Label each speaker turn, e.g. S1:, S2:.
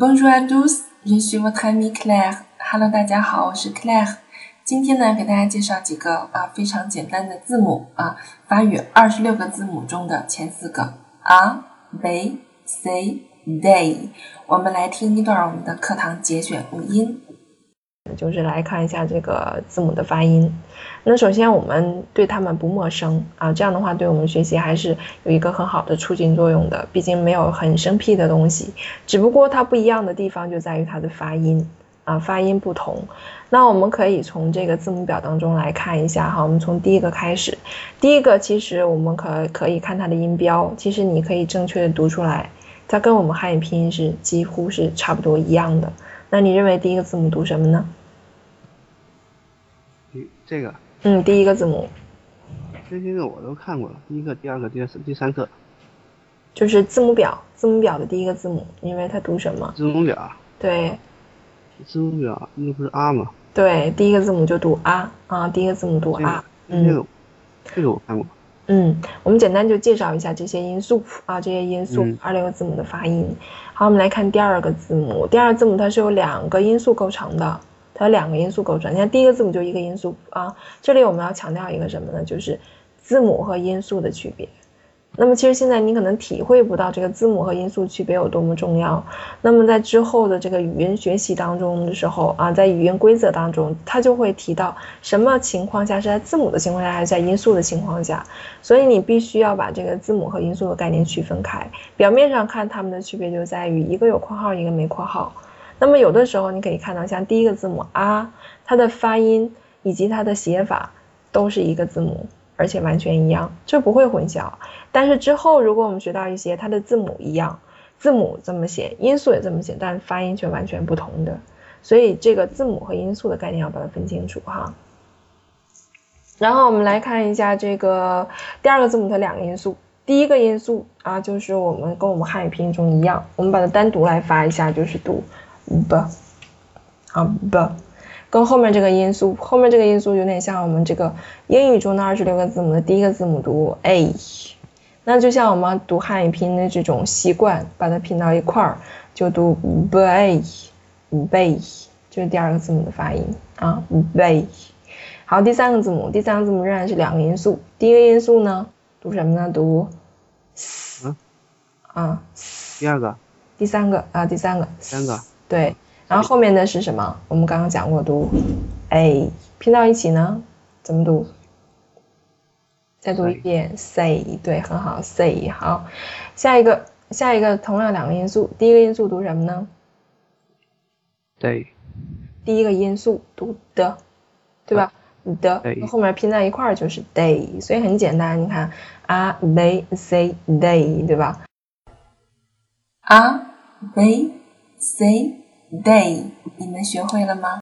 S1: Bonjour à tous, je suis votre ami Claire. Hello，大家好，我是 Claire。今天呢，给大家介绍几个啊非常简单的字母啊，法语二十六个字母中的前四个 a、b、c、d。我们来听一段我们的课堂节选录音。
S2: 就是来看一下这个字母的发音。那首先我们对它们不陌生啊，这样的话对我们学习还是有一个很好的促进作用的。毕竟没有很生僻的东西，只不过它不一样的地方就在于它的发音啊，发音不同。那我们可以从这个字母表当中来看一下哈。我们从第一个开始，第一个其实我们可可以看它的音标，其实你可以正确的读出来，它跟我们汉语拼音是几乎是差不多一样的。那你认为第一个字母读什么呢？
S3: 这个，
S2: 嗯，第一个字母，
S3: 这些个我都看过了，第一个、第二个、第三、第三个，
S2: 就是字母表，字母表的第一个字母，因为它读什么？
S3: 字母表，
S2: 对，
S3: 字母表那不是啊吗？
S2: 对，第一个字母就读啊啊，第一个字母读啊，
S3: 嗯，这个，这个我看过。
S2: 嗯，我们简单就介绍一下这些因素啊，这些因素，二六个字母的发音。好，我们来看第二个字母，第二个字母它是由两个因素构成的。它两个因素构成，你看第一个字母就一个因素啊。这里我们要强调一个什么呢？就是字母和因素的区别。那么其实现在你可能体会不到这个字母和因素区别有多么重要。那么在之后的这个语音学习当中的时候啊，在语音规则当中，它就会提到什么情况下是在字母的情况下，还是在因素的情况下。所以你必须要把这个字母和因素的概念区分开。表面上看它们的区别就在于一个有括号，一个没括号。那么有的时候你可以看到，像第一个字母啊，它的发音以及它的写法都是一个字母，而且完全一样，这不会混淆。但是之后如果我们学到一些它的字母一样，字母这么写，音素也这么写，但发音却完全不同的，所以这个字母和音素的概念要把它分清楚哈。然后我们来看一下这个第二个字母的两个因素，第一个因素啊，就是我们跟我们汉语拼音中一样，我们把它单独来发一下，就是读。b，啊 b，跟后面这个音素，后面这个音素有点像我们这个英语中的二十六个字母的第一个字母读 a，那就像我们读汉语拼音的这种习惯，把它拼到一块儿就读 b a，b，就是第二个字母的发音啊 b。好，第三个字母，第三个字母仍然是两个音素，第一个音素呢读什么呢？读 s，啊，
S3: 第二个，
S2: 第三个啊，第三个，
S3: 三个。
S2: 对，然后后面的是什么？我们刚刚讲过，读 a 拼到一起呢，怎么读？再读一遍，say，对，很好，say，好，下一个，下一个同样两个因素，第一个因素读什么呢？
S3: 对，
S2: 第一个因素读的，对吧？的，后面拼在一块儿就是 day，所以很简单，你看，a they say day，对吧
S1: ？a they say day，你们学会了吗？